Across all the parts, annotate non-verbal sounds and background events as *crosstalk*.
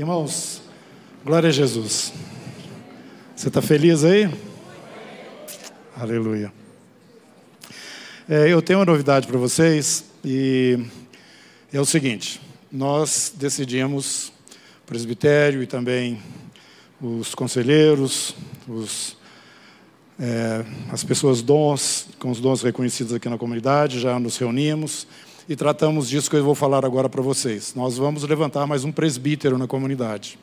Irmãos, glória a Jesus. Você está feliz aí? Aleluia. É, eu tenho uma novidade para vocês e é o seguinte: nós decidimos, presbitério e também os conselheiros, os, é, as pessoas dons, com os dons reconhecidos aqui na comunidade, já nos reunimos e tratamos disso que eu vou falar agora para vocês. Nós vamos levantar mais um presbítero na comunidade.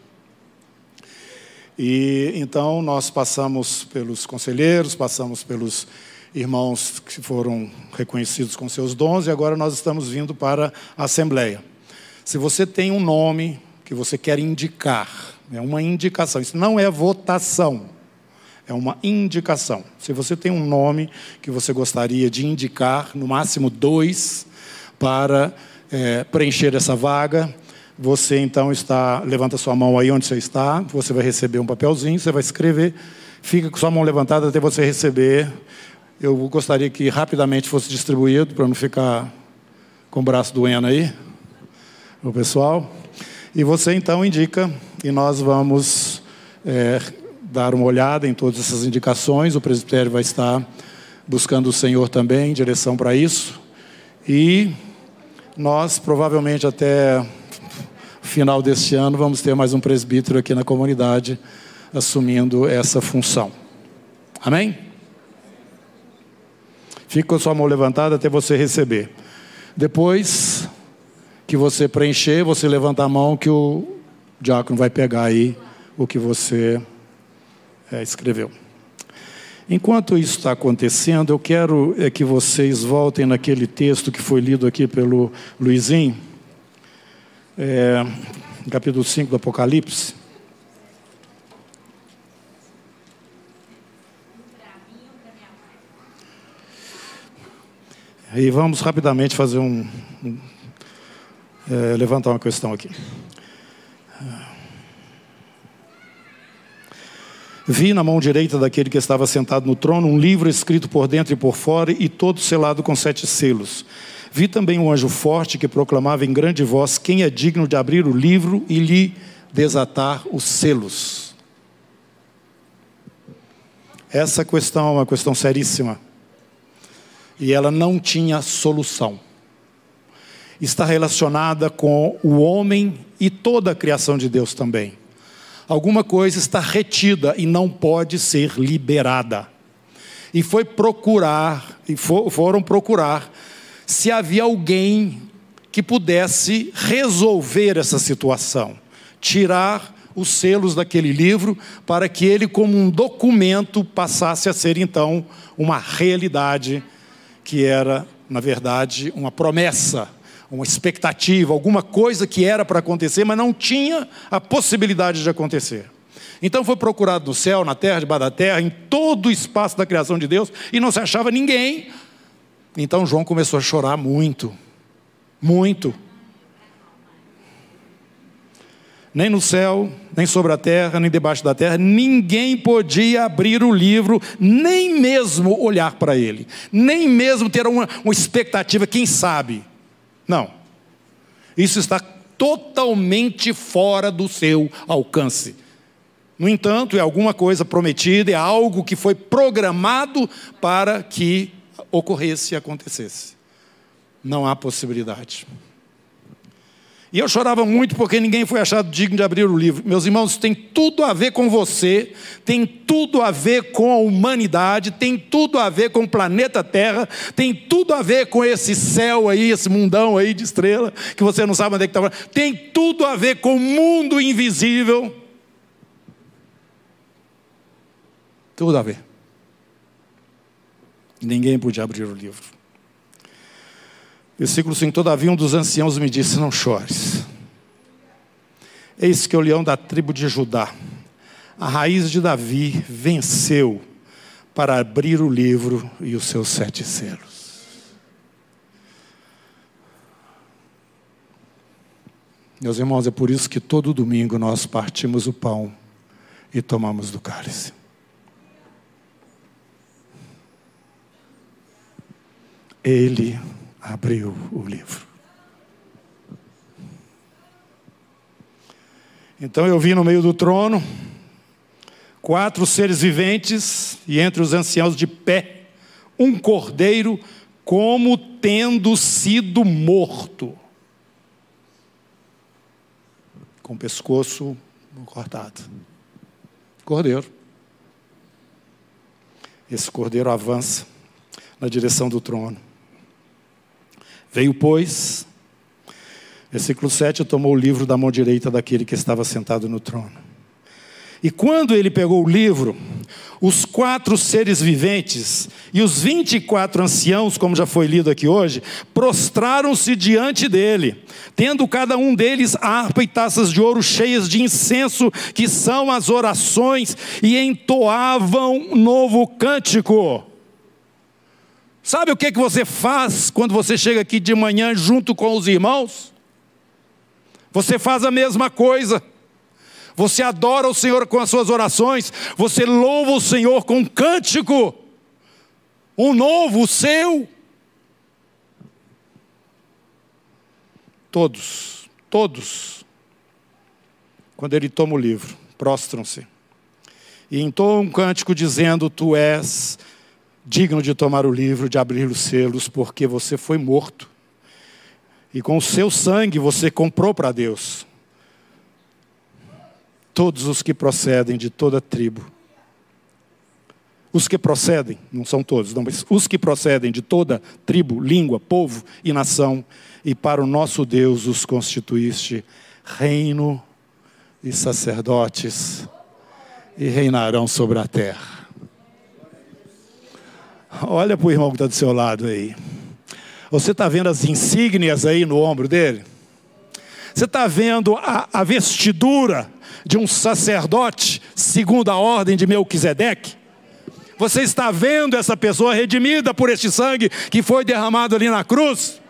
E então nós passamos pelos conselheiros, passamos pelos irmãos que foram reconhecidos com seus dons e agora nós estamos vindo para a assembleia. Se você tem um nome que você quer indicar, é uma indicação, isso não é votação. É uma indicação. Se você tem um nome que você gostaria de indicar, no máximo dois, para é, preencher essa vaga. Você então está, levanta sua mão aí onde você está, você vai receber um papelzinho, você vai escrever, fica com sua mão levantada até você receber. Eu gostaria que rapidamente fosse distribuído para não ficar com o braço doendo aí, o pessoal. E você então indica e nós vamos é, dar uma olhada em todas essas indicações. O presbitério vai estar buscando o Senhor também, direção para isso. E nós, provavelmente, até final deste ano, vamos ter mais um presbítero aqui na comunidade assumindo essa função. Amém? Fica com a sua mão levantada até você receber. Depois que você preencher, você levanta a mão que o diácono vai pegar aí o que você é, escreveu. Enquanto isso está acontecendo, eu quero é que vocês voltem naquele texto que foi lido aqui pelo Luizinho, é, capítulo 5 do Apocalipse. E vamos rapidamente fazer um. um é, levantar uma questão aqui. Vi na mão direita daquele que estava sentado no trono um livro escrito por dentro e por fora e todo selado com sete selos. Vi também um anjo forte que proclamava em grande voz: Quem é digno de abrir o livro e lhe desatar os selos? Essa questão é uma questão seríssima. E ela não tinha solução. Está relacionada com o homem e toda a criação de Deus também alguma coisa está retida e não pode ser liberada. E foi procurar, e for, foram procurar se havia alguém que pudesse resolver essa situação, tirar os selos daquele livro para que ele, como um documento, passasse a ser então uma realidade que era, na verdade, uma promessa uma expectativa, alguma coisa que era para acontecer, mas não tinha a possibilidade de acontecer. Então foi procurado no céu, na terra, debaixo da terra, em todo o espaço da criação de Deus, e não se achava ninguém. Então João começou a chorar muito, muito. Nem no céu, nem sobre a terra, nem debaixo da terra, ninguém podia abrir o livro, nem mesmo olhar para ele, nem mesmo ter uma, uma expectativa, quem sabe. Não. Isso está totalmente fora do seu alcance. No entanto, é alguma coisa prometida, é algo que foi programado para que ocorresse e acontecesse. Não há possibilidade. E eu chorava muito porque ninguém foi achado digno de abrir o livro. Meus irmãos, tem tudo a ver com você, tem tudo a ver com a humanidade, tem tudo a ver com o planeta Terra, tem tudo a ver com esse céu aí, esse mundão aí de estrela, que você não sabe onde é que está. Tem tudo a ver com o mundo invisível. Tudo a ver. Ninguém podia abrir o livro. Versículo 5: Todavia um dos anciãos me disse: Não chores. Eis que o leão da tribo de Judá, a raiz de Davi, venceu para abrir o livro e os seus sete selos. Meus irmãos, é por isso que todo domingo nós partimos o pão e tomamos do cálice. Ele abriu o livro. Então eu vi no meio do trono quatro seres viventes e entre os anciãos de pé um cordeiro como tendo sido morto, com o pescoço cortado. Cordeiro. Esse cordeiro avança na direção do trono. Veio, pois, versículo 7, tomou o livro da mão direita daquele que estava sentado no trono. E quando ele pegou o livro, os quatro seres viventes e os vinte e quatro anciãos, como já foi lido aqui hoje, prostraram-se diante dele, tendo cada um deles harpa e taças de ouro cheias de incenso, que são as orações, e entoavam um novo cântico. Sabe o que, que você faz quando você chega aqui de manhã junto com os irmãos? Você faz a mesma coisa. Você adora o Senhor com as suas orações, você louva o Senhor com um cântico, um novo, o seu. Todos, todos, quando ele toma o livro, prostram-se e entoam um cântico dizendo: Tu és digno de tomar o livro, de abrir os selos, porque você foi morto. E com o seu sangue você comprou para Deus todos os que procedem de toda tribo. Os que procedem, não são todos, não, mas os que procedem de toda tribo, língua, povo e nação, e para o nosso Deus os constituíste reino e sacerdotes, e reinarão sobre a terra. Olha para o irmão que está do seu lado aí. Você está vendo as insígnias aí no ombro dele? Você está vendo a, a, vestidura de um sacerdote segundo a ordem de Melquisedeque? Você está vendo essa pessoa redimida por este sangue que foi derramado ali na cruz?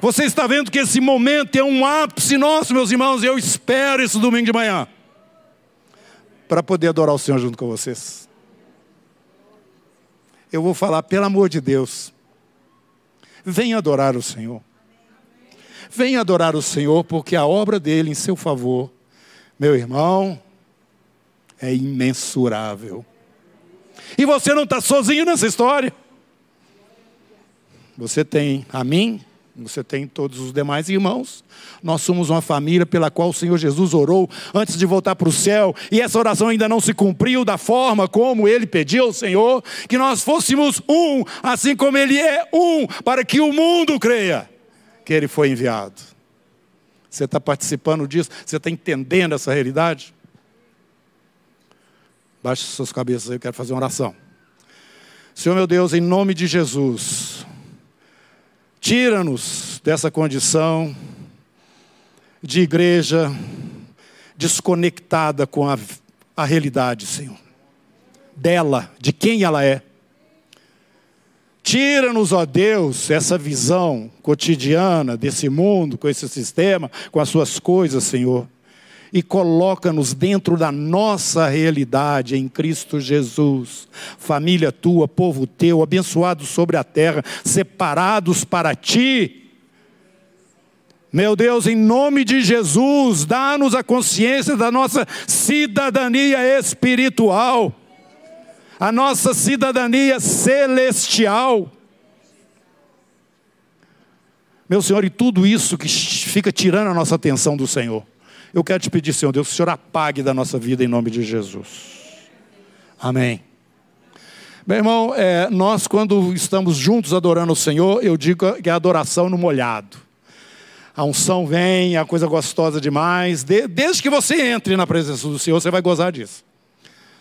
Você está vendo que esse momento é um ápice nosso, meus irmãos, e eu espero esse domingo de manhã para poder adorar o Senhor junto com vocês eu vou falar, pelo amor de Deus, venha adorar o Senhor. Venha adorar o Senhor, porque a obra dele em seu favor, meu irmão, é imensurável. E você não está sozinho nessa história. Você tem a mim, você tem todos os demais irmãos. Nós somos uma família pela qual o Senhor Jesus orou antes de voltar para o céu, e essa oração ainda não se cumpriu da forma como ele pediu ao Senhor, que nós fôssemos um, assim como ele é um, para que o mundo creia que ele foi enviado. Você está participando disso? Você está entendendo essa realidade? Baixe suas cabeças eu quero fazer uma oração. Senhor meu Deus, em nome de Jesus, Tira-nos dessa condição de igreja desconectada com a, a realidade, Senhor. Dela, de quem ela é. Tira-nos, ó Deus, essa visão cotidiana desse mundo, com esse sistema, com as suas coisas, Senhor e coloca-nos dentro da nossa realidade em Cristo Jesus. Família tua, povo teu, abençoados sobre a terra, separados para ti. Meu Deus, em nome de Jesus, dá-nos a consciência da nossa cidadania espiritual, a nossa cidadania celestial. Meu Senhor, e tudo isso que fica tirando a nossa atenção do Senhor. Eu quero te pedir, Senhor Deus, que o Senhor apague da nossa vida em nome de Jesus. Amém. Meu irmão, é, nós quando estamos juntos adorando o Senhor, eu digo que é adoração no molhado. A unção vem, a coisa gostosa demais. De, desde que você entre na presença do Senhor, você vai gozar disso.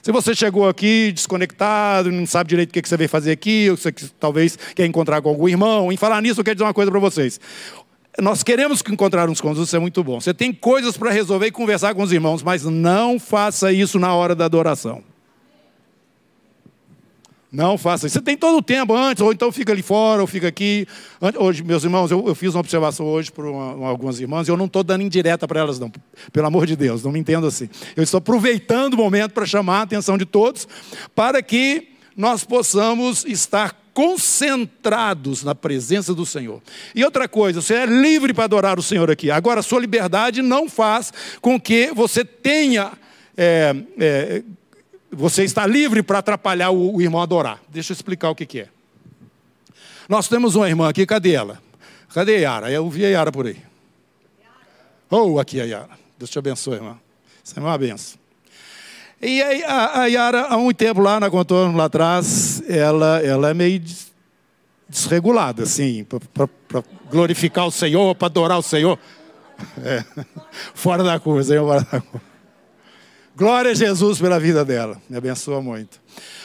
Se você chegou aqui desconectado, não sabe direito o que você veio fazer aqui, ou você talvez quer encontrar com algum irmão, em falar nisso, eu quero dizer uma coisa para vocês. Nós queremos encontrar uns com outros, isso é muito bom. Você tem coisas para resolver e conversar com os irmãos, mas não faça isso na hora da adoração. Não faça isso. Você tem todo o tempo antes, ou então fica ali fora, ou fica aqui. Hoje, meus irmãos, eu, eu fiz uma observação hoje para algumas irmãs, e eu não estou dando indireta para elas, não. Pelo amor de Deus, não me entendo assim. Eu estou aproveitando o momento para chamar a atenção de todos, para que nós possamos estar concentrados na presença do Senhor. E outra coisa, você é livre para adorar o Senhor aqui. Agora, sua liberdade não faz com que você tenha. É, é, você está livre para atrapalhar o, o, irmão a adorar. Deixa eu explicar o que, que é. Nós temos uma irmã aqui, cadê ela? Cadê a Yara? Eu vi a Yara por aí. Oh, aqui a Yara. Deus te abençoe, irmã. Isso é uma benção. E a, a Yara, há um tempo lá na contorno, lá atrás, ela, ela é meio desregulada, assim, para glorificar o Senhor, para adorar o Senhor. É, *laughs* fora da curva, Senhor, fora da curva. Glória a Jesus pela vida dela, me abençoa muito.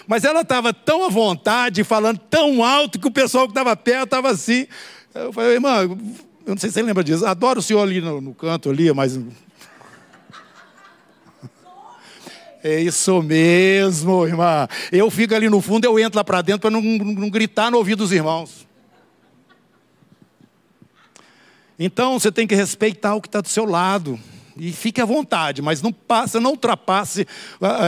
Mas ela estava tão à vontade, falando tão alto, que o pessoal que estava perto estava assim. Eu falei, irmã, eu não sei se você lembra disso, adoro o senhor ali no, no canto, ali, mas É isso mesmo, irmã. Eu fico ali no fundo, eu entro lá para dentro para não, não, gritar no ouvido dos irmãos. Então você tem que respeitar o que está do seu lado. E fique à vontade, mas não passa, não ultrapasse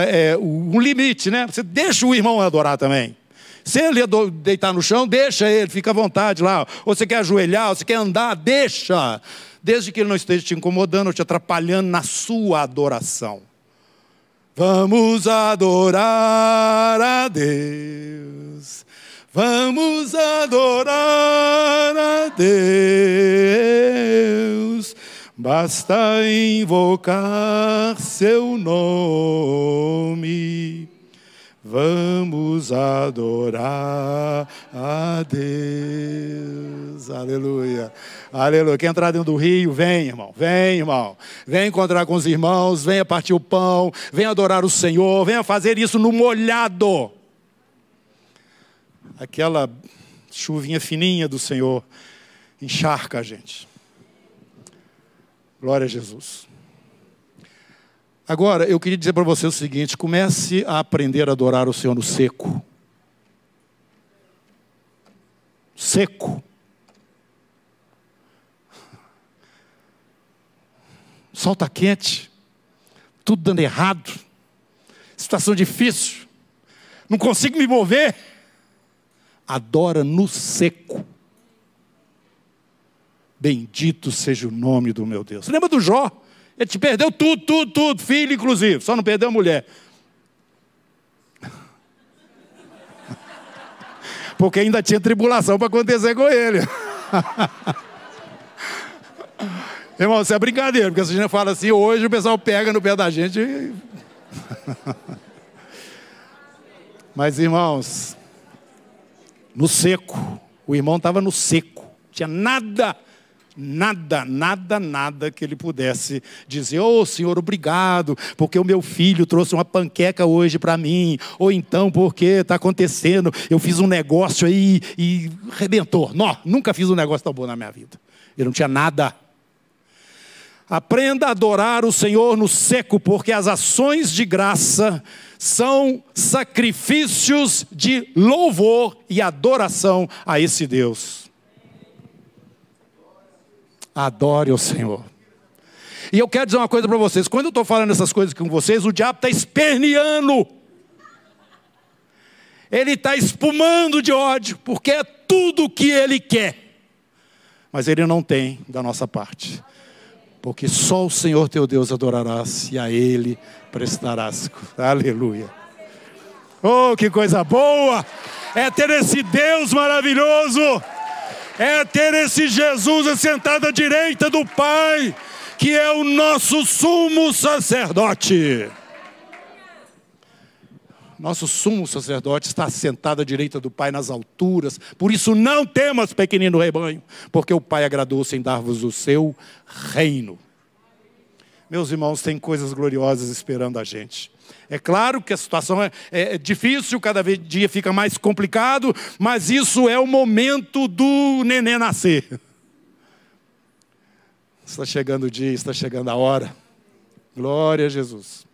é, limite, né? Você deixa o irmão adorar também. Se ele deitar no chão, deixa ele, fica à vontade lá. Ou você quer ajoelhar, ou você quer andar, deixa. Desde que ele não esteja te incomodando ou te atrapalhando na sua adoração. Vamos adorar a Deus. Vamos adorar a Deus. Basta invocar seu nome. Vamos adorar a Deus. Aleluia. Aleluia. Quer entrar dentro do rio? Vem, irmão. Vem, irmão. Vem encontrar com os irmãos. Venha partir o pão. Venha adorar o Senhor. Venha fazer isso no molhado. Aquela chuvinha fininha do Senhor encharca a gente. Glória a Jesus. Agora, eu queria dizer para você o seguinte: comece a aprender a adorar o Senhor no seco. Seco. Sol está quente, tudo dando errado, situação difícil, não consigo me mover. Adora no seco. Bendito seja o nome do meu Deus. Lembra do Jó? Ele te perdeu tudo, tudo, tudo, filho inclusive, só não perdeu a mulher. *laughs* Porque ainda tinha tribulação para acontecer com ele. *laughs* Irmão, isso é brincadeira, porque se a gente fala assim, hoje o pessoal pega no pé da gente. E... *laughs* Mas, irmãos, no seco, o irmão estava no seco, tinha nada nada, nada, nada que ele pudesse dizer: Ô oh, Senhor, obrigado, porque o meu filho trouxe uma panqueca hoje para mim, ou então porque está acontecendo, eu fiz um negócio aí e rebentou. Não, nunca fiz um negócio tão bom na minha vida. Ele não tinha nada. Aprenda a adorar o Senhor no seco, porque as ações de graça são sacrifícios de louvor e adoração a esse Deus. Adore o Senhor. E eu quero dizer uma coisa para vocês: quando eu estou falando essas coisas com vocês, o diabo está esperneando. Ele está espumando de ódio, porque é tudo o que ele quer. Mas ele não tem da nossa parte. Porque só o Senhor teu Deus adorarás e a Ele prestarás. Aleluia. Oh, que coisa boa! É ter esse Deus maravilhoso é ter esse Jesus assentado à direita do Pai, que é o nosso sumo sacerdote. Nosso sumo sacerdote está sentado à direita do Pai nas alturas, por isso não temas, pequenino rebanho, porque o Pai agradou-se em dar-vos o seu reino. Meus irmãos, tem coisas gloriosas esperando a gente. É claro que a situação é, é, difícil, cada dia fica mais complicado, mas isso é o momento do neném nascer. Está chegando o dia, está chegando a hora. Glória a Jesus.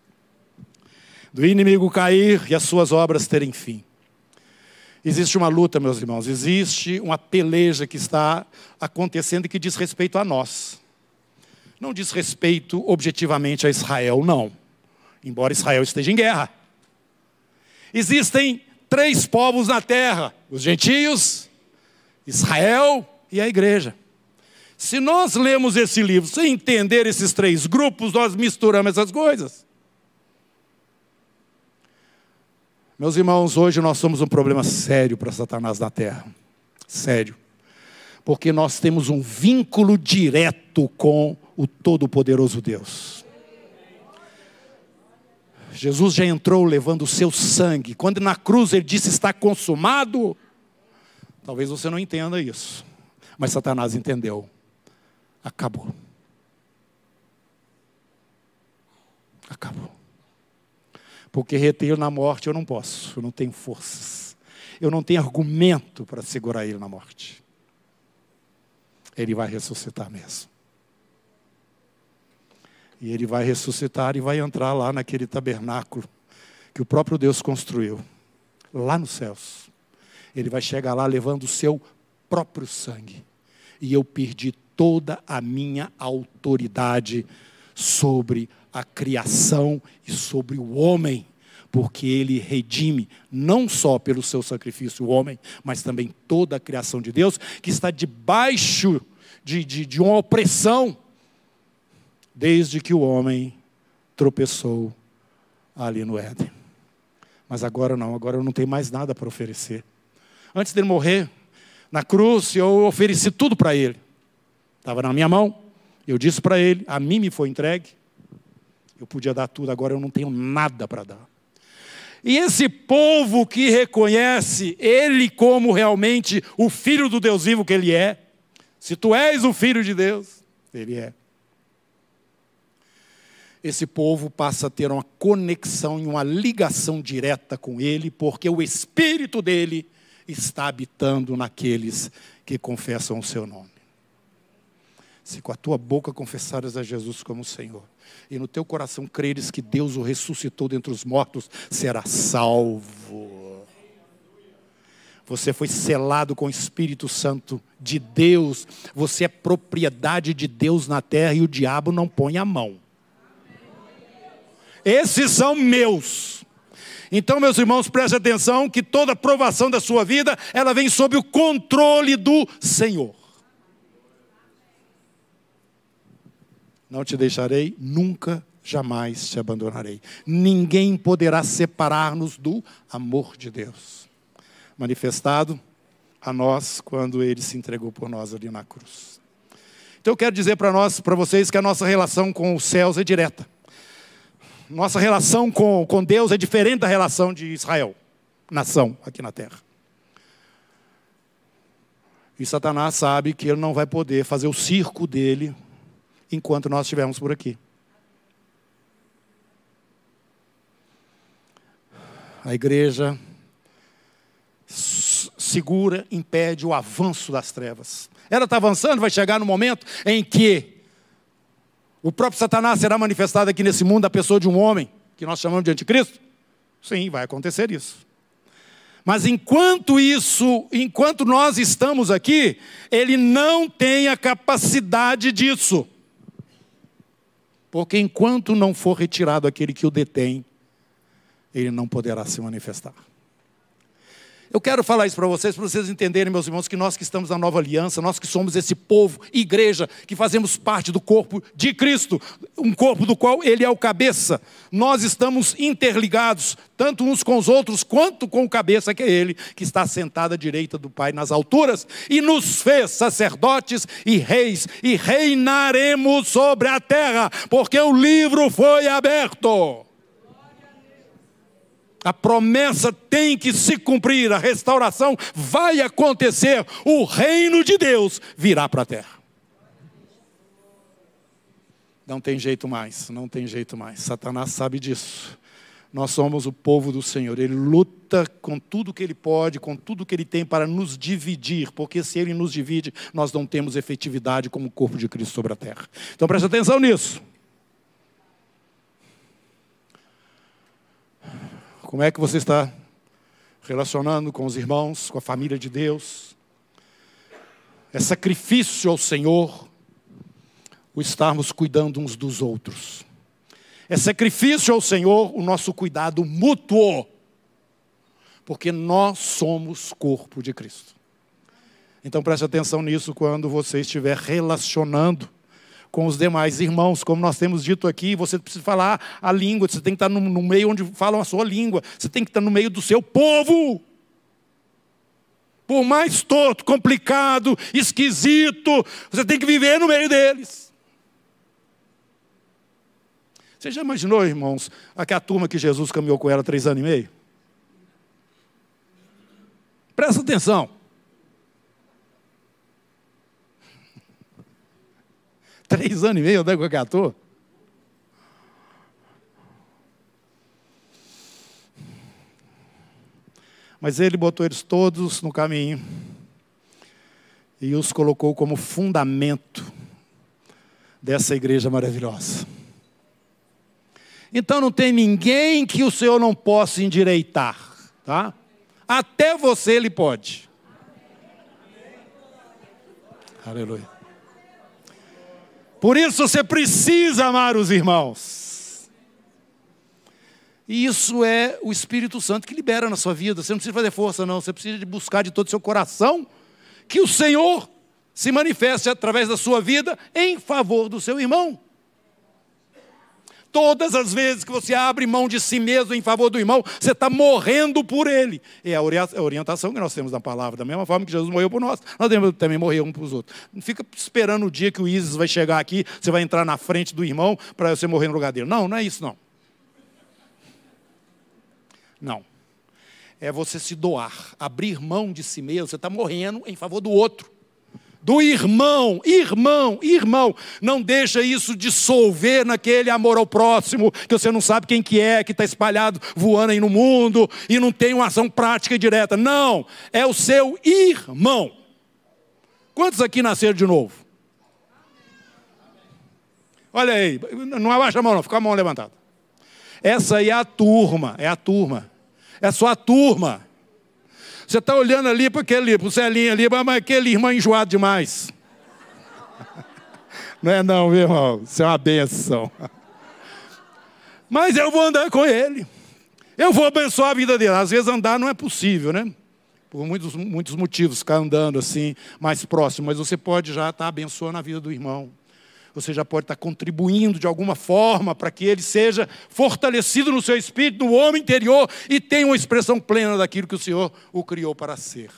Do inimigo cair e as suas obras terem fim. Existe uma luta, meus irmãos, existe uma peleja que está acontecendo e que diz respeito a nós. Não diz respeito objetivamente a Israel, não embora Israel esteja em guerra. Existem três povos na terra: os gentios, Israel e a igreja. Se nós lemos esse livro sem entender esses três grupos, nós misturamos essas coisas. Meus irmãos, hoje nós somos um problema sério para Satanás na terra. Sério. Porque nós temos um vínculo direto com o Todo-Poderoso Deus. Jesus já entrou levando o seu sangue. Quando na cruz ele disse está consumado, talvez você não entenda isso, mas Satanás entendeu. Acabou. Acabou. Porque reter na morte eu não posso, eu não tenho forças. Eu não tenho argumento para segurar ele na morte. Ele vai ressuscitar mesmo. E ele vai ressuscitar e vai entrar lá naquele tabernáculo que o próprio Deus construiu, lá nos céus. Ele vai chegar lá levando o seu próprio sangue. E eu perdi toda a minha autoridade sobre a criação e sobre o homem, porque ele redime não só pelo seu sacrifício o homem, mas também toda a criação de Deus que está debaixo de, de, de uma opressão desde que o homem tropeçou ali no Éden. Mas agora não, agora eu não tenho mais nada para oferecer. Antes dele morrer, na cruz, eu ofereci tudo para ele. Estava na minha mão, eu disse para ele, a mim me foi entregue. Eu podia dar tudo, agora eu não tenho nada para dar. E esse povo que reconhece ele como realmente o filho do Deus vivo que ele é, se tu és o filho de Deus, ele é esse povo passa a ter uma conexão e uma ligação direta com Ele, porque o Espírito dele está habitando naqueles que confessam o seu nome. Se com a tua boca confessares a Jesus como Senhor, e no teu coração creres que Deus o ressuscitou dentre os mortos, será salvo. Você foi selado com o Espírito Santo de Deus, você é propriedade de Deus na terra e o diabo não põe a mão. Esses são meus. Então, meus irmãos, preste atenção que toda provação da sua vida, ela vem sob o controle do Senhor. Não te deixarei, nunca, jamais te abandonarei. Ninguém poderá separar-nos do amor de Deus, manifestado a nós quando ele se entregou por nós ali na cruz. Então eu quero dizer para nós, para vocês, que a nossa relação com os céus é direta. Nossa relação com, com Deus é diferente da relação de Israel, nação aqui na terra. E Satanás sabe que ele não vai poder fazer o circo dele enquanto nós estivermos por aqui. A igreja segura, impede o avanço das trevas. Ela está avançando, vai chegar no momento em que o próprio Satanás será manifestado aqui nesse mundo, a pessoa de um homem, que nós chamamos de anticristo? Sim, vai acontecer isso. Mas enquanto isso, enquanto nós estamos aqui, ele não tem a capacidade disso. Porque enquanto não for retirado aquele que o detém, ele não poderá se manifestar. Eu quero falar isso para vocês, para vocês entenderem, meus irmãos, que nós que estamos na nova aliança, nós que somos esse povo, igreja, que fazemos parte do corpo de Cristo, um corpo do qual Ele é o cabeça, nós estamos interligados, tanto uns com os outros, quanto com o cabeça, que é Ele, que está sentado à direita do Pai nas alturas, e nos fez sacerdotes e reis, e reinaremos sobre a terra, porque o livro foi aberto. A promessa tem que se cumprir, a restauração vai acontecer, o reino de Deus virá para a terra. Não tem jeito mais, não tem jeito mais. Satanás sabe disso. Nós somos o povo do Senhor. Ele luta com tudo que ele pode, com tudo que ele tem para nos dividir, porque se ele nos divide, nós não temos efetividade como corpo de Cristo sobre a terra. Então preste atenção nisso. Como é que você está relacionando com os irmãos, com a família de Deus? É sacrifício ao Senhor o estarmos cuidando uns dos outros. É sacrifício ao Senhor o nosso cuidado mútuo. Porque nós somos corpo de Cristo. Então preste atenção nisso quando você estiver relacionando com os demais irmãos, como nós temos dito aqui, você precisa falar a língua, você tem que estar no, meio onde falam a sua língua, você tem que estar no meio do seu povo. Por mais torto, complicado, esquisito, você tem que viver no meio deles. Você já imaginou, irmãos, aquela turma que Jesus caminhou com ela três anos e meio? Presta atenção. Três anos e meio andando com aquela turma? Mas ele botou eles todos no caminho e os colocou como fundamento dessa igreja maravilhosa. Então não tem ninguém que o Senhor não possa endireitar, tá? Até você ele pode. Aleluia. Por isso você precisa amar os irmãos. E isso é o Espírito Santo que libera na sua vida. Você não precisa fazer força, não. Você precisa buscar de todo o seu coração que o Senhor se manifeste através da sua vida em favor do seu irmão. Todas as vezes que você abre mão de si mesmo em favor do irmão, você está morrendo por ele. É a orientação que nós temos na palavra. Da mesma forma que Jesus morreu por nós, nós devemos também morrer um para os outros. Não fica esperando o dia que o Isis vai chegar aqui, você vai entrar na frente do irmão para você morrer no lugar dele. Não, não é isso não. Não. É você se doar, abrir mão de si mesmo. Você está morrendo em favor do outro. Do irmão, irmão, irmão. Não deixa isso dissolver naquele amor ao próximo, que você não sabe quem que é, que está espalhado voando aí no mundo e não tem uma ação prática e direta. Não, é o seu irmão. Quantos aqui nasceram de novo? Olha aí, não abaixa a mão, não, fica a mão levantada. Essa aí é a turma, é a turma é sua turma. Você está olhando ali para aquele, para o Celinho ali, mas aquele irmão enjoado demais. *laughs* Não é não, meu irmão. Isso é uma benção. Mas eu vou andar com ele. Eu vou abençoar a vida dele. Às vezes andar não é possível, né? Por muitos, muitos motivos, ficar andando assim, mais próximo. Mas você pode já estar abençoando a vida do irmão você já pode estar contribuindo de alguma forma para que ele seja fortalecido no seu espírito, no homem interior e tenha uma expressão plena daquilo que o Senhor o criou para ser.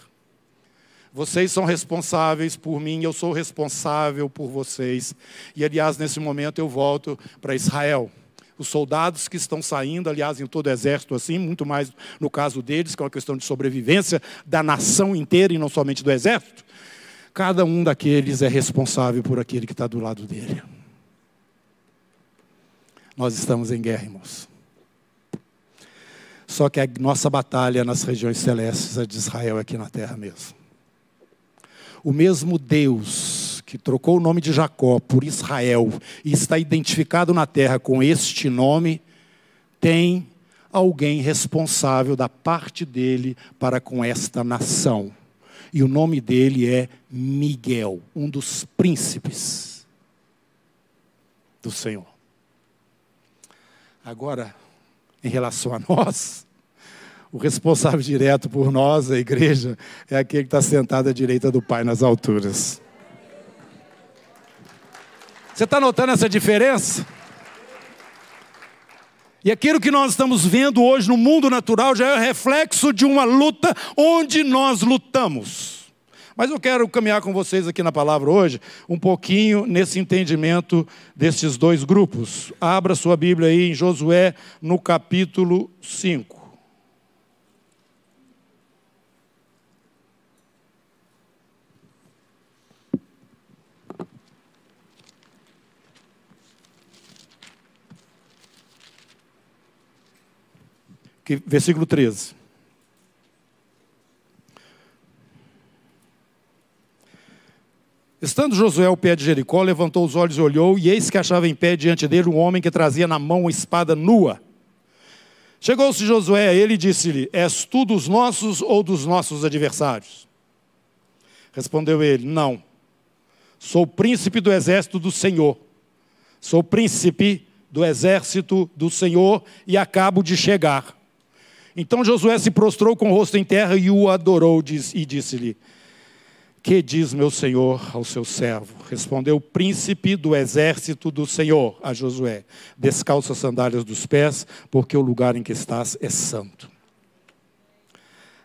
Vocês são responsáveis por mim, eu sou responsável por vocês. E aliás, nesse momento eu volto para Israel. Os soldados que estão saindo, aliás, em todo o exército, assim, muito mais no caso deles, que é uma questão de sobrevivência da nação inteira e não somente do exército. Cada um daqueles é responsável por aquele que está do lado dele. Nós estamos em guerra, irmãos. Só que a nossa batalha nas regiões celestes é de Israel aqui na terra mesmo. O mesmo Deus que trocou o nome de Jacó por Israel e está identificado na terra com este nome, tem alguém responsável da parte dele para com esta nação e o nome dele é Miguel, um dos príncipes do Senhor. Agora, em relação a nós, o responsável direto por nós, a igreja, é aquele que está sentado à direita do Pai nas alturas. Você está notando essa diferença? E aquilo que nós estamos vendo hoje no mundo natural já é reflexo de uma luta onde nós lutamos. Mas eu quero caminhar com vocês aqui na palavra hoje, um pouquinho nesse entendimento desses dois grupos. Abra sua Bíblia aí em Josué, no capítulo 5. Que, versículo 13. Estando Josué ao pé de Jericó, levantou os olhos e olhou, e eis que achava em pé diante dele um homem que trazia na mão uma espada nua. Chegou-se Josué a ele e disse-lhe: És tu dos nossos ou dos nossos adversários? Respondeu ele: Não. Sou príncipe do exército do Senhor. Sou príncipe do exército do Senhor e acabo de chegar. Então Josué se prostrou com o rosto em terra e o adorou e disse-lhe: Que diz meu senhor ao seu servo? Respondeu o príncipe do exército do Senhor a Josué: Descalça as sandálias dos pés, porque o lugar em que estás é santo.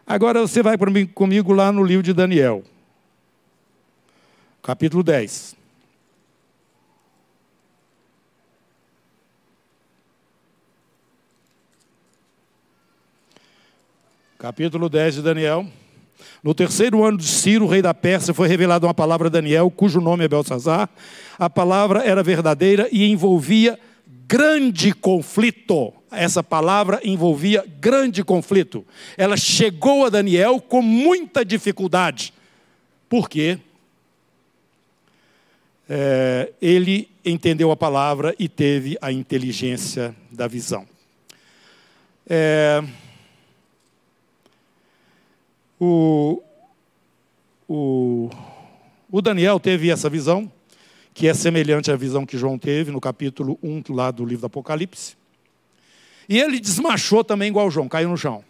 Agora você vai comigo lá no livro de Daniel, capítulo 10. Capítulo 10 de Daniel. No terceiro ano de Ciro, rei da Pérsia, foi revelada uma palavra a Daniel, cujo nome é Belsazar. A palavra era verdadeira e envolvia grande conflito. Essa palavra envolvia grande conflito. Ela chegou a Daniel com muita dificuldade. Por quê? É, ele entendeu a palavra e teve a inteligência da visão. É, o, o, o Daniel teve essa visão, que é semelhante à visão que João teve no capítulo 1 lá do livro do Apocalipse. E ele desmachou também igual João, caiu no chão.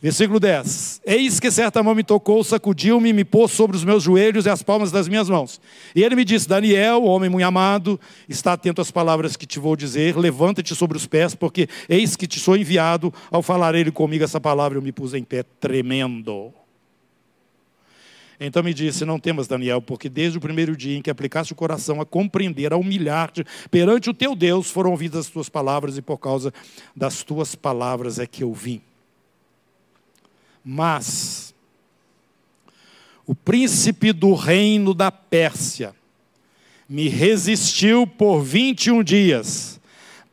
Versículo 10: Eis que certa mão me tocou, sacudiu-me, me pôs sobre os meus joelhos e as palmas das minhas mãos. E ele me disse: Daniel, homem muito amado, está atento às palavras que te vou dizer, levanta-te sobre os pés, porque eis que te sou enviado. Ao falar ele comigo essa palavra, eu me pus em pé tremendo. Então me disse: Não temas, Daniel, porque desde o primeiro dia em que aplicaste o coração a compreender, a humilhar-te perante o teu Deus, foram ouvidas as tuas palavras, e por causa das tuas palavras é que eu vim. Mas o príncipe do reino da Pérsia me resistiu por 21 dias.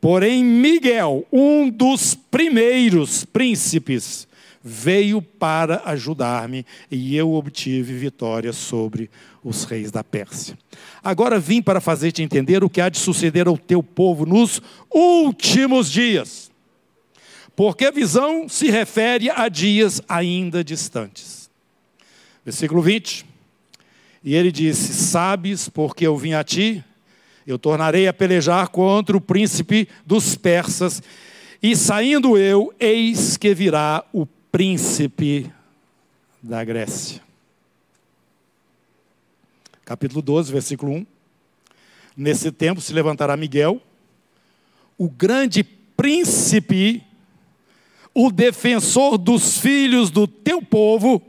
Porém, Miguel, um dos primeiros príncipes, veio para ajudar-me e eu obtive vitória sobre os reis da Pérsia. Agora vim para fazer-te entender o que há de suceder ao teu povo nos últimos dias porque a visão se refere a dias ainda distantes. Versículo 20. E ele disse: Sabes, porque eu vim a ti, eu tornarei a pelejar contra o príncipe dos persas, e saindo eu, eis que virá o príncipe da Grécia. Capítulo 12, versículo 1. Nesse tempo se levantará Miguel, o grande príncipe o defensor dos filhos do teu povo,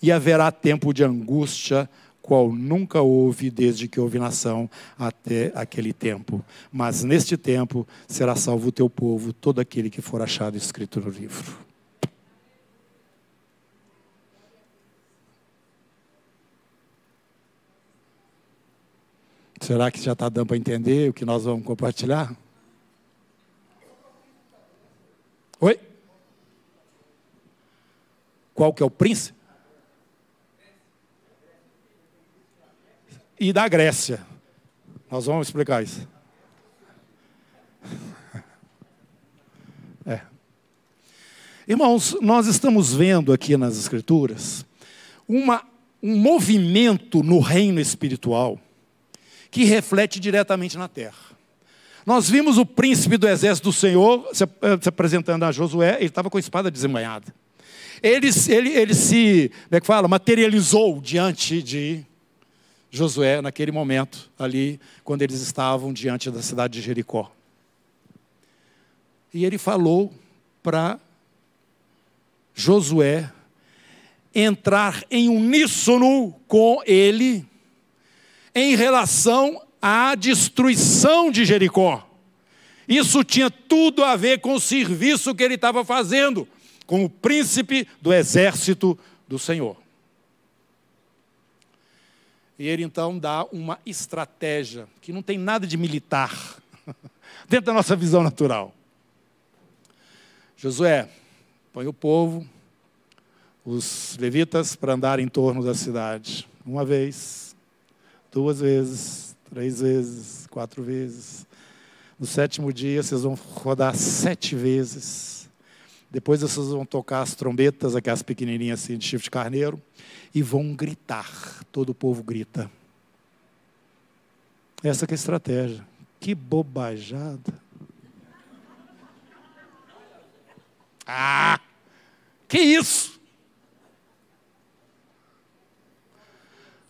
e haverá tempo de angústia, qual nunca houve desde que houve nação até aquele tempo. Mas neste tempo será salvo o teu povo, todo aquele que for achado escrito no livro. Será que já está dando para entender o que nós vamos compartilhar? Oi? Qual que é o príncipe? E da Grécia. Nós vamos explicar isso. É. Irmãos, nós estamos vendo aqui nas Escrituras uma, um movimento no reino espiritual que reflete diretamente na terra. Nós vimos o príncipe do exército do Senhor se, se apresentando a Josué, ele estava com a espada desembanhada ele, ele, ele se, como é que fala, materializou diante de Josué naquele momento, ali, quando eles estavam diante da cidade de Jericó. E ele falou para Josué entrar em uníssono com ele em relação à destruição de Jericó. Isso tinha tudo a ver com o serviço que ele estava fazendo com o príncipe do exército do Senhor. E ele então dá uma estratégia que não tem nada de militar, *laughs* dentro da nossa visão natural. Josué, põe o povo, os levitas, para andar em torno da cidade. Uma vez, duas vezes, três vezes, quatro vezes. No sétimo dia, vocês vão rodar sete vezes depois vocês vão tocar as trombetas, aquelas pequenininhas assim de chifre de carneiro, e vão gritar. Todo o povo grita. Essa é a estratégia. Que bobajada. Ah, que isso?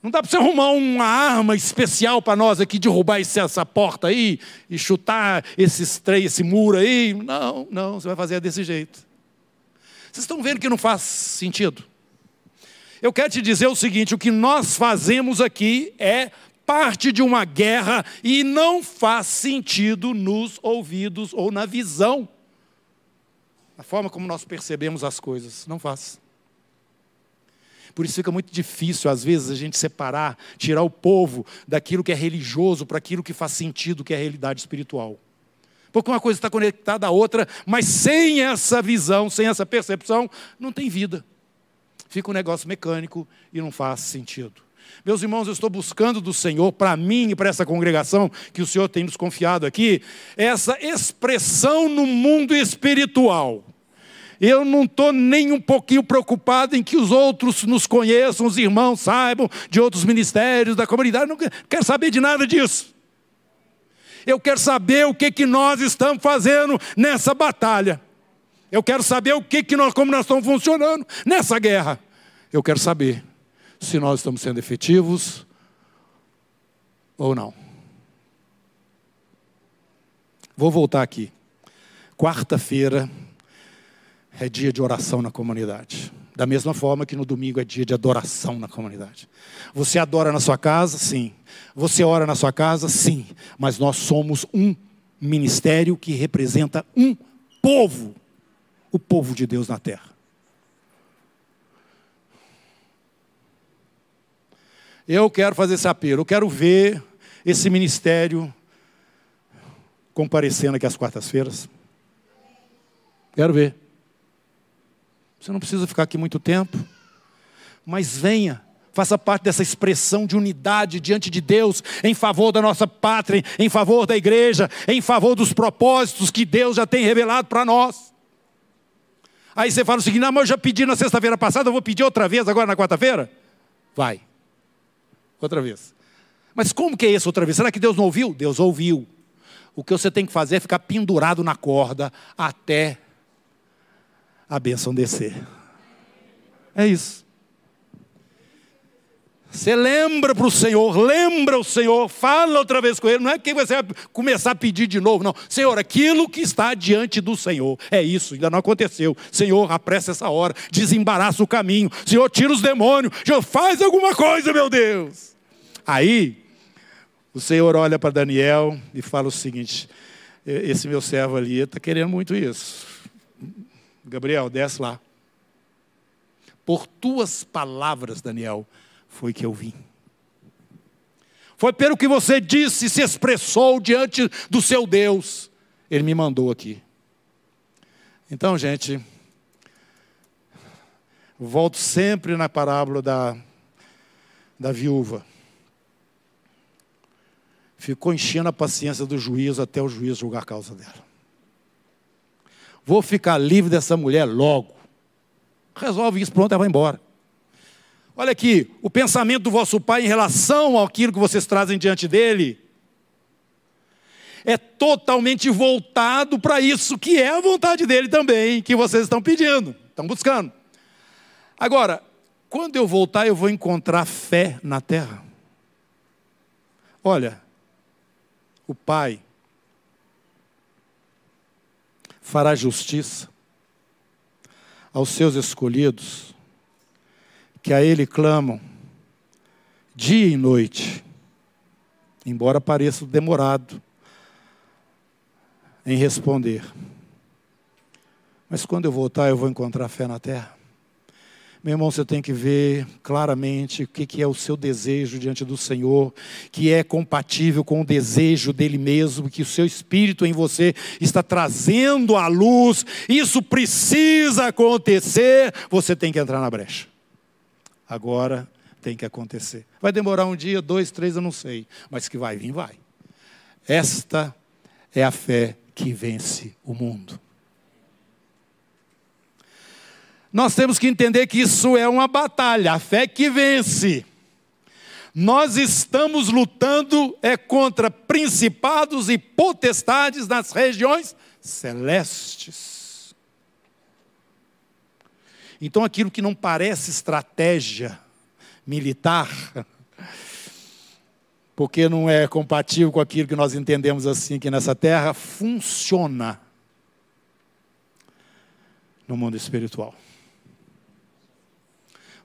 Não dá para você arrumar uma arma especial para nós aqui, derrubar esse, essa porta aí e chutar esses três, esse muro aí? Não, não, você vai fazer desse jeito. Vocês estão vendo que não faz sentido? Eu quero te dizer o seguinte: o que nós fazemos aqui é parte de uma guerra e não faz sentido nos ouvidos ou na visão. A forma como nós percebemos as coisas, não faz. Por isso fica muito difícil, às vezes, a gente separar, tirar o povo daquilo que é religioso para aquilo que faz sentido, que é a realidade espiritual. Porque uma coisa está conectada à outra, mas sem essa visão, sem essa percepção, não tem vida. Fica um negócio mecânico e não faz sentido. Meus irmãos, eu estou buscando do Senhor, para mim e para essa congregação que o Senhor tem nos confiado aqui, essa expressão no mundo espiritual eu não estou nem um pouquinho preocupado em que os outros nos conheçam, os irmãos saibam de outros ministérios da comunidade. Não quero saber de nada disso. Eu quero saber o que, que nós estamos fazendo nessa batalha. Eu quero saber o que, que nós, como nós estamos funcionando nessa guerra. Eu quero saber se nós estamos sendo efetivos ou não. Vou voltar aqui. Quarta-feira, é dia de oração na comunidade. Da mesma forma que no domingo é dia de adoração na comunidade. Você adora na sua casa? Sim. Você ora na sua casa? Sim. Mas nós somos um ministério que representa um povo o povo de Deus na terra. Eu quero fazer esse apelo, eu quero ver esse ministério comparecendo aqui às quartas-feiras. Quero ver. Você não precisa ficar aqui muito tempo, mas venha, faça parte dessa expressão de unidade diante de Deus, em favor da nossa pátria, em favor da igreja, em favor dos propósitos que Deus já tem revelado para nós. Aí você fala o seguinte: não, mas eu já pedi na sexta-feira passada, eu vou pedir outra vez agora na quarta-feira? Vai, outra vez. Mas como que é isso outra vez? Será que Deus não ouviu? Deus ouviu. O que você tem que fazer é ficar pendurado na corda até a bênção descer. É isso. Você lembra para o Senhor, lembra o Senhor, fala outra vez com Ele. Não é que você vai começar a pedir de novo, não. Senhor, aquilo que está diante do Senhor, é isso, ainda não aconteceu. Senhor, apressa essa hora, desembaraça o caminho. Senhor, tira os demônios. Senhor, faz alguma coisa, meu Deus. Aí, o Senhor olha para Daniel e fala o seguinte: esse meu servo ali está querendo muito isso. Gabriel, desce lá. Por tuas palavras, Daniel, foi que eu vim. Foi pelo que você disse e se expressou diante do seu Deus. Ele me mandou aqui. Então, gente, volto sempre na parábola da, da viúva. Ficou enchendo a paciência do juiz até o juiz julgar a causa dela. Vou ficar livre dessa mulher logo. Resolve isso, pronto, ela vai embora. Olha aqui, o pensamento do vosso pai em relação àquilo que vocês trazem diante dele é totalmente voltado para isso, que é a vontade dele também, que vocês estão pedindo, estão buscando. Agora, quando eu voltar, eu vou encontrar fé na terra. Olha, o pai fará justiça aos seus escolhidos, que a Ele clamam dia e noite, embora pareça demorado em responder. Mas quando eu voltar, eu vou encontrar fé na terra. Meu irmão, você tem que ver claramente o que é o seu desejo diante do Senhor, que é compatível com o desejo dele mesmo, que o seu espírito em você está trazendo à luz. Isso precisa acontecer. Você tem que entrar na brecha. Agora tem que acontecer. Vai demorar um dia, dois, três, eu não sei, mas que vai vir, vai. Esta é a fé que vence o mundo. Nós temos que entender que isso é uma batalha, a fé que vence. Nós estamos lutando é contra principados e potestades nas regiões celestes. Então aquilo que não parece estratégia militar, *laughs* porque não é compatível com aquilo que nós entendemos assim aqui nessa terra, funciona no mundo espiritual.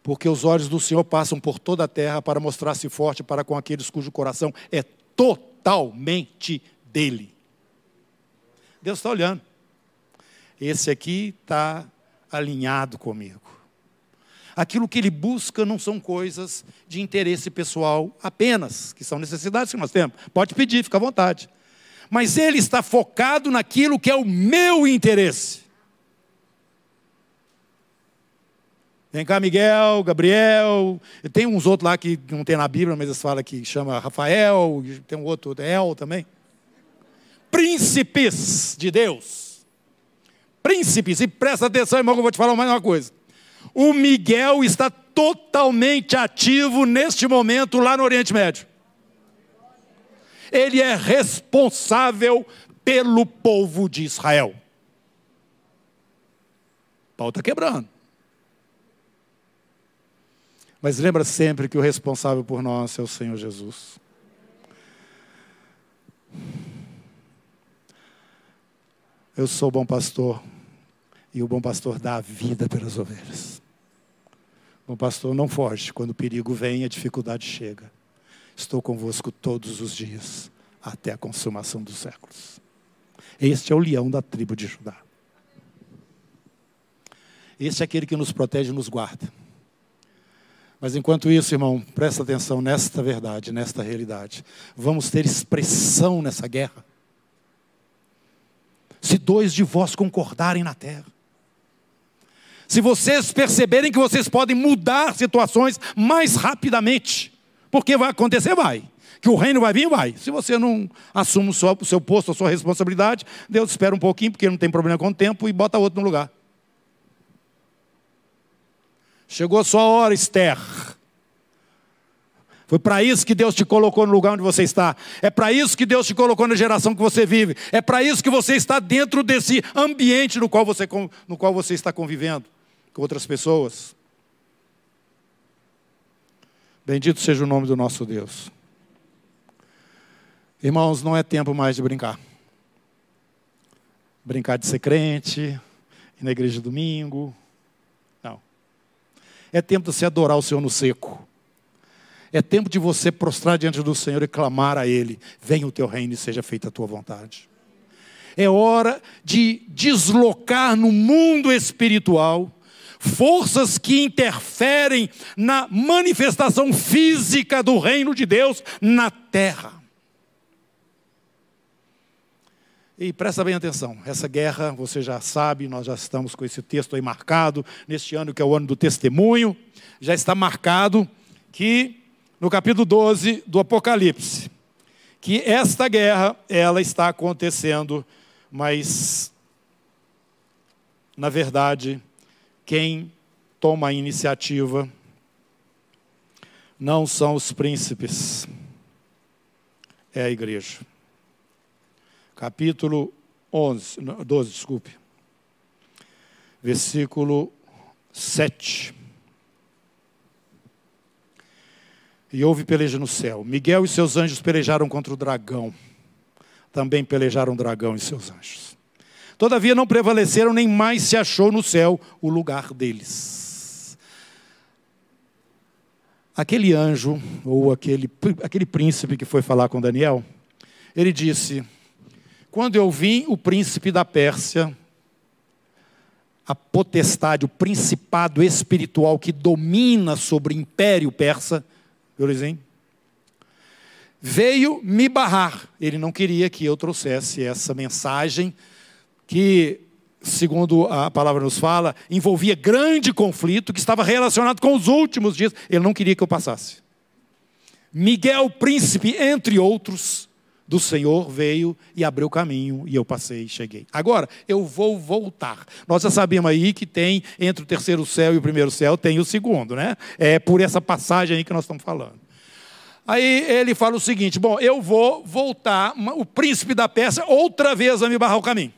Porque os olhos do Senhor passam por toda a terra para mostrar-se forte para com aqueles cujo coração é totalmente dele. Deus está olhando. Esse aqui está alinhado comigo. Aquilo que ele busca não são coisas de interesse pessoal apenas, que são necessidades que nós temos. Pode pedir, fica à vontade. Mas ele está focado naquilo que é o meu interesse. Vem cá, Miguel, Gabriel. Tem uns outros lá que não tem na Bíblia, mas eles falam que chama Rafael. Tem um outro, El também. Príncipes de Deus. Príncipes. E presta atenção, irmão, que eu vou te falar mais uma coisa. O Miguel está totalmente ativo neste momento lá no Oriente Médio. Ele é responsável pelo povo de Israel. O pau está quebrando. Mas lembra sempre que o responsável por nós é o Senhor Jesus. Eu sou o bom pastor e o bom pastor dá a vida pelas ovelhas. O bom pastor não foge. Quando o perigo vem, a dificuldade chega. Estou convosco todos os dias, até a consumação dos séculos. Este é o leão da tribo de Judá. Este é aquele que nos protege e nos guarda. Mas enquanto isso, irmão, presta atenção nesta verdade, nesta realidade. Vamos ter expressão nessa guerra. Se dois de vós concordarem na terra, se vocês perceberem que vocês podem mudar situações mais rapidamente, porque vai acontecer, vai. Que o reino vai vir, vai. Se você não assume o seu, posto, a sua responsabilidade, Deus espera um pouquinho, porque não tem problema com o tempo, e bota outro no lugar. Chegou a sua hora, Esther. Foi para isso que Deus te colocou no lugar onde você está. É para isso que Deus te colocou na geração que você vive. É para isso que você está dentro desse ambiente no qual você, no qual você está convivendo com outras pessoas. Bendito seja o nome do nosso Deus. Irmãos, não é tempo mais de brincar. Brincar de ser crente, ir na igreja domingo. É tempo de você adorar o Senhor no seco. É tempo de você prostrar diante do Senhor e clamar a Ele: venha o teu reino e seja feita a tua vontade. É hora de deslocar no mundo espiritual forças que interferem na manifestação física do reino de Deus na terra. E presta bem atenção, essa guerra, você já sabe, nós já estamos com esse texto aí marcado, neste ano que é o ano do testemunho, já está marcado que no capítulo 12 do Apocalipse, que esta guerra, ela está acontecendo, mas, na verdade, quem toma a iniciativa não são os príncipes, é a igreja. Capítulo 11, 12, desculpe. Versículo 7. E houve peleja no céu. Miguel e seus anjos pelejaram contra o dragão. Também pelejaram o dragão e seus anjos. Todavia não prevaleceram, nem mais se achou no céu o lugar deles. Aquele anjo, ou aquele, aquele príncipe que foi falar com Daniel, ele disse: Quando eu vim, o príncipe da Pérsia, a potestade, o principado espiritual que domina sobre o império persa, veio me barrar. Ele não queria que eu trouxesse essa mensagem que, segundo a palavra nos fala, envolvia grande conflito que estava relacionado com os últimos dias. Ele não queria que eu passasse. Miguel, príncipe, entre outros, do Senhor veio e abriu caminho e eu passei e cheguei. Agora, eu vou voltar. Nós já sabemos aí que tem entre o terceiro céu e o primeiro céu, tem o segundo, né? É por essa passagem aí que nós estamos falando. Aí ele fala o seguinte: bom, eu vou voltar, o príncipe da Pérsia, outra vez a me barrar o caminho.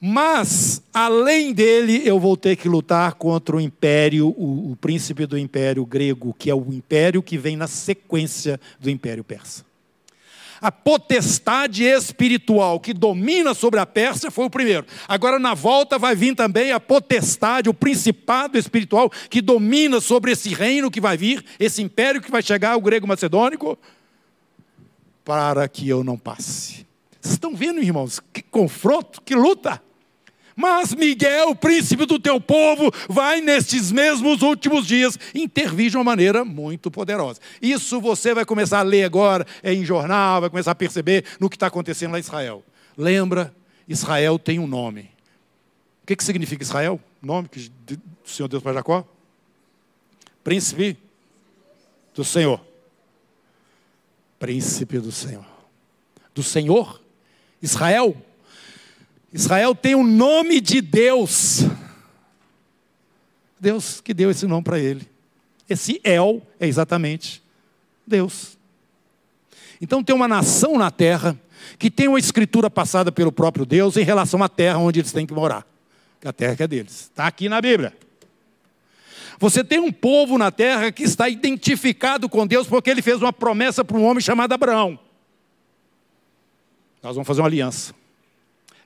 Mas, além dele, eu vou ter que lutar contra o império, o, o príncipe do império grego, que é o império que vem na sequência do império persa. A potestade espiritual que domina sobre a Pérsia foi o primeiro. Agora, na volta, vai vir também a potestade, o principado espiritual que domina sobre esse reino que vai vir, esse império que vai chegar, o grego macedônico, para que eu não passe. Vocês estão vendo, irmãos, que confronto, que luta. Mas Miguel, príncipe do teu povo, vai nestes mesmos últimos dias intervir de uma maneira muito poderosa. Isso você vai começar a ler agora em jornal, vai começar a perceber no que está acontecendo lá em Israel. Lembra, Israel tem um nome. O que, que significa Israel? Nome do Senhor Deus para Jacó? Príncipe do Senhor. Príncipe do Senhor. Do Senhor? Israel Israel tem o nome de Deus. Deus que deu esse nome para ele. Esse El é exatamente Deus. Então tem uma nação na terra que tem uma escritura passada pelo próprio Deus em relação à terra onde eles têm que morar. Que a terra que é deles. Está aqui na Bíblia. Você tem um povo na terra que está identificado com Deus porque ele fez uma promessa para um homem chamado Abraão. Nós vamos fazer uma aliança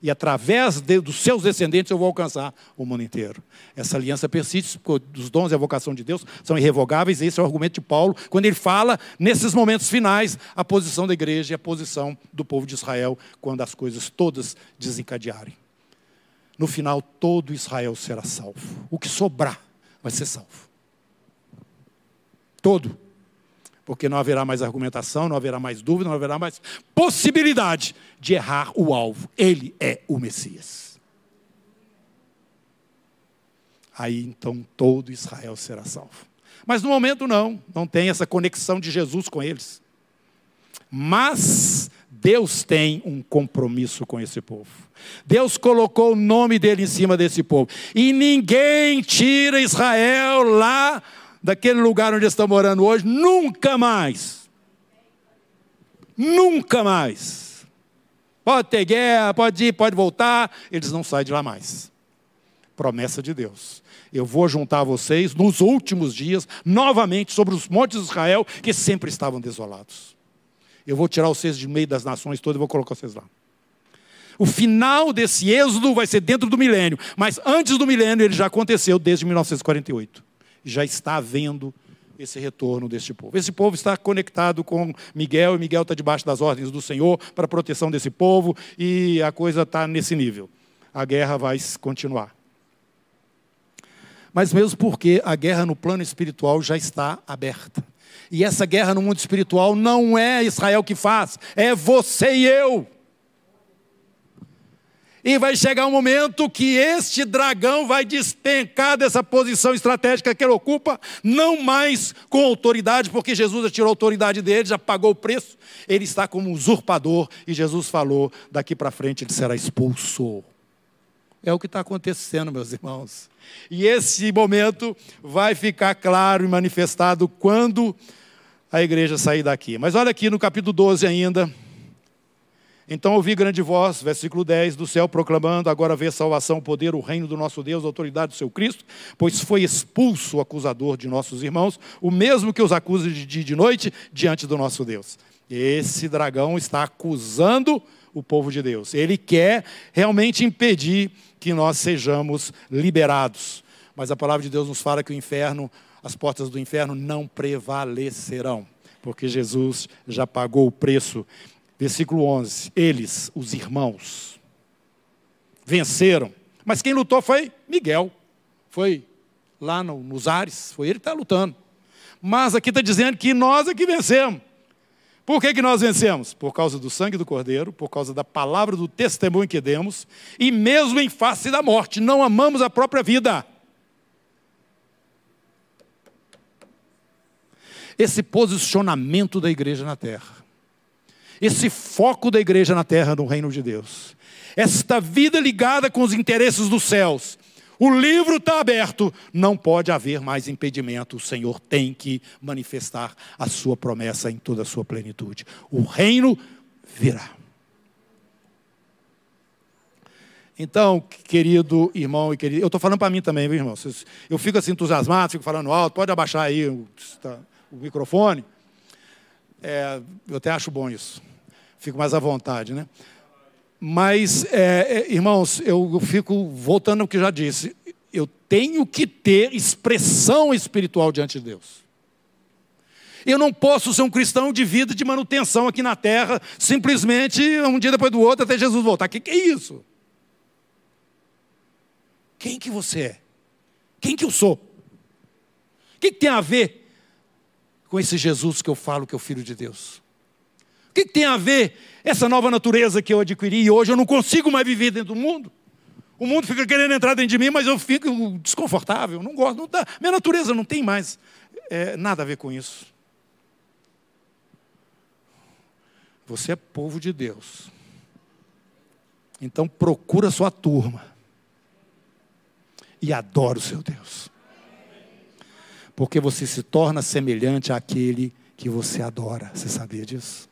e através de, dos seus descendentes eu vou alcançar o mundo inteiro. Essa aliança persiste, porque os dons e a vocação de Deus são irrevogáveis, esse é o argumento de Paulo, quando ele fala, nesses momentos finais, a posição da igreja e a posição do povo de Israel, quando as coisas todas desencadearem. No final, todo Israel será salvo. O que sobrar vai ser salvo. Todo porque não haverá mais argumentação, não haverá mais dúvida, não haverá mais possibilidade de errar o alvo. Ele é o Messias. Aí então todo Israel será salvo. Mas no momento não, não tem essa conexão de Jesus com eles. Mas Deus tem um compromisso com esse povo. Deus colocou o nome dele em cima desse povo. E ninguém tira Israel lá daquele lugar onde estão morando hoje, nunca mais. Nunca mais. Pode ter guerra, pode ir, pode voltar, eles não saem de lá mais. Promessa de Deus. Eu vou juntar vocês nos últimos dias, novamente, sobre os montes de Israel, que sempre estavam desolados. Eu vou tirar vocês de meio das nações todas e vou colocar vocês lá. O final desse êxodo vai ser dentro do milênio, mas antes do milênio ele já aconteceu desde 1948 já está havendo esse retorno deste povo. Esse povo está conectado com Miguel, e Miguel está debaixo das ordens do Senhor para a proteção desse povo, e a coisa está nesse nível. A guerra vai continuar. Mas mesmo porque a guerra no plano espiritual já está aberta. E essa guerra no mundo espiritual não é Israel que faz, é você e eu. E vai chegar um momento que este dragão vai despencar dessa posição estratégica que ele ocupa, não mais com autoridade, porque Jesus já tirou a autoridade dele, já pagou o preço. Ele está como usurpador, e Jesus falou: daqui para frente ele será expulso. É o que está acontecendo, meus irmãos. E esse momento vai ficar claro e manifestado quando a igreja sair daqui. Mas olha aqui no capítulo 12 ainda. Então ouvi grande voz, versículo 10, do céu proclamando: agora vê salvação, poder, o reino do nosso Deus, a autoridade do seu Cristo, pois foi expulso o acusador de nossos irmãos, o mesmo que os acusa de dia e de noite diante do nosso Deus. Esse dragão está acusando o povo de Deus. Ele quer realmente impedir que nós sejamos liberados. Mas a palavra de Deus nos fala que o inferno, as portas do inferno não prevalecerão, porque Jesus já pagou o preço Versículo 11: Eles, os irmãos, venceram. Mas quem lutou foi Miguel. Foi lá no, nos ares, foi ele que está lutando. Mas aqui está dizendo que nós é que vencemos. Por que, que nós vencemos? Por causa do sangue do Cordeiro, por causa da palavra do testemunho que demos, e mesmo em face da morte, não amamos a própria vida. Esse posicionamento da igreja na terra esse foco da igreja na terra, no reino de Deus. Esta vida ligada com os interesses dos céus. O livro está aberto, não pode haver mais impedimento. O Senhor tem que manifestar a sua promessa em toda a sua plenitude. O reino virá. Então, querido irmão e querido, eu estou falando para mim também, viu, irmão? Eu fico assim entusiasmado, fico falando alto, pode abaixar aí o, o microfone. É, eu até acho bom isso. Fico mais à vontade, né? Mas, é, é, irmãos, eu, fico voltando ao que já disse. Eu tenho que ter expressão espiritual diante de Deus. Eu não posso ser um cristão de vida de manutenção aqui na terra, simplesmente um dia depois do outro até Jesus voltar. O que, que é isso? Quem que você é? Quem que eu sou? O que, que tem a ver com esse Jesus que eu falo que é o Filho de Deus? O que, tem a ver essa nova natureza que eu adquiri e hoje eu não consigo mais viver dentro do mundo? O mundo fica querendo entrar dentro de mim, mas eu fico desconfortável, não gosto. Não dá. Minha natureza não tem mais é, nada a ver com isso. Você é povo de Deus. Então procura sua turma e adora o seu Deus. Porque você se torna semelhante àquele que você adora. Você sabia disso?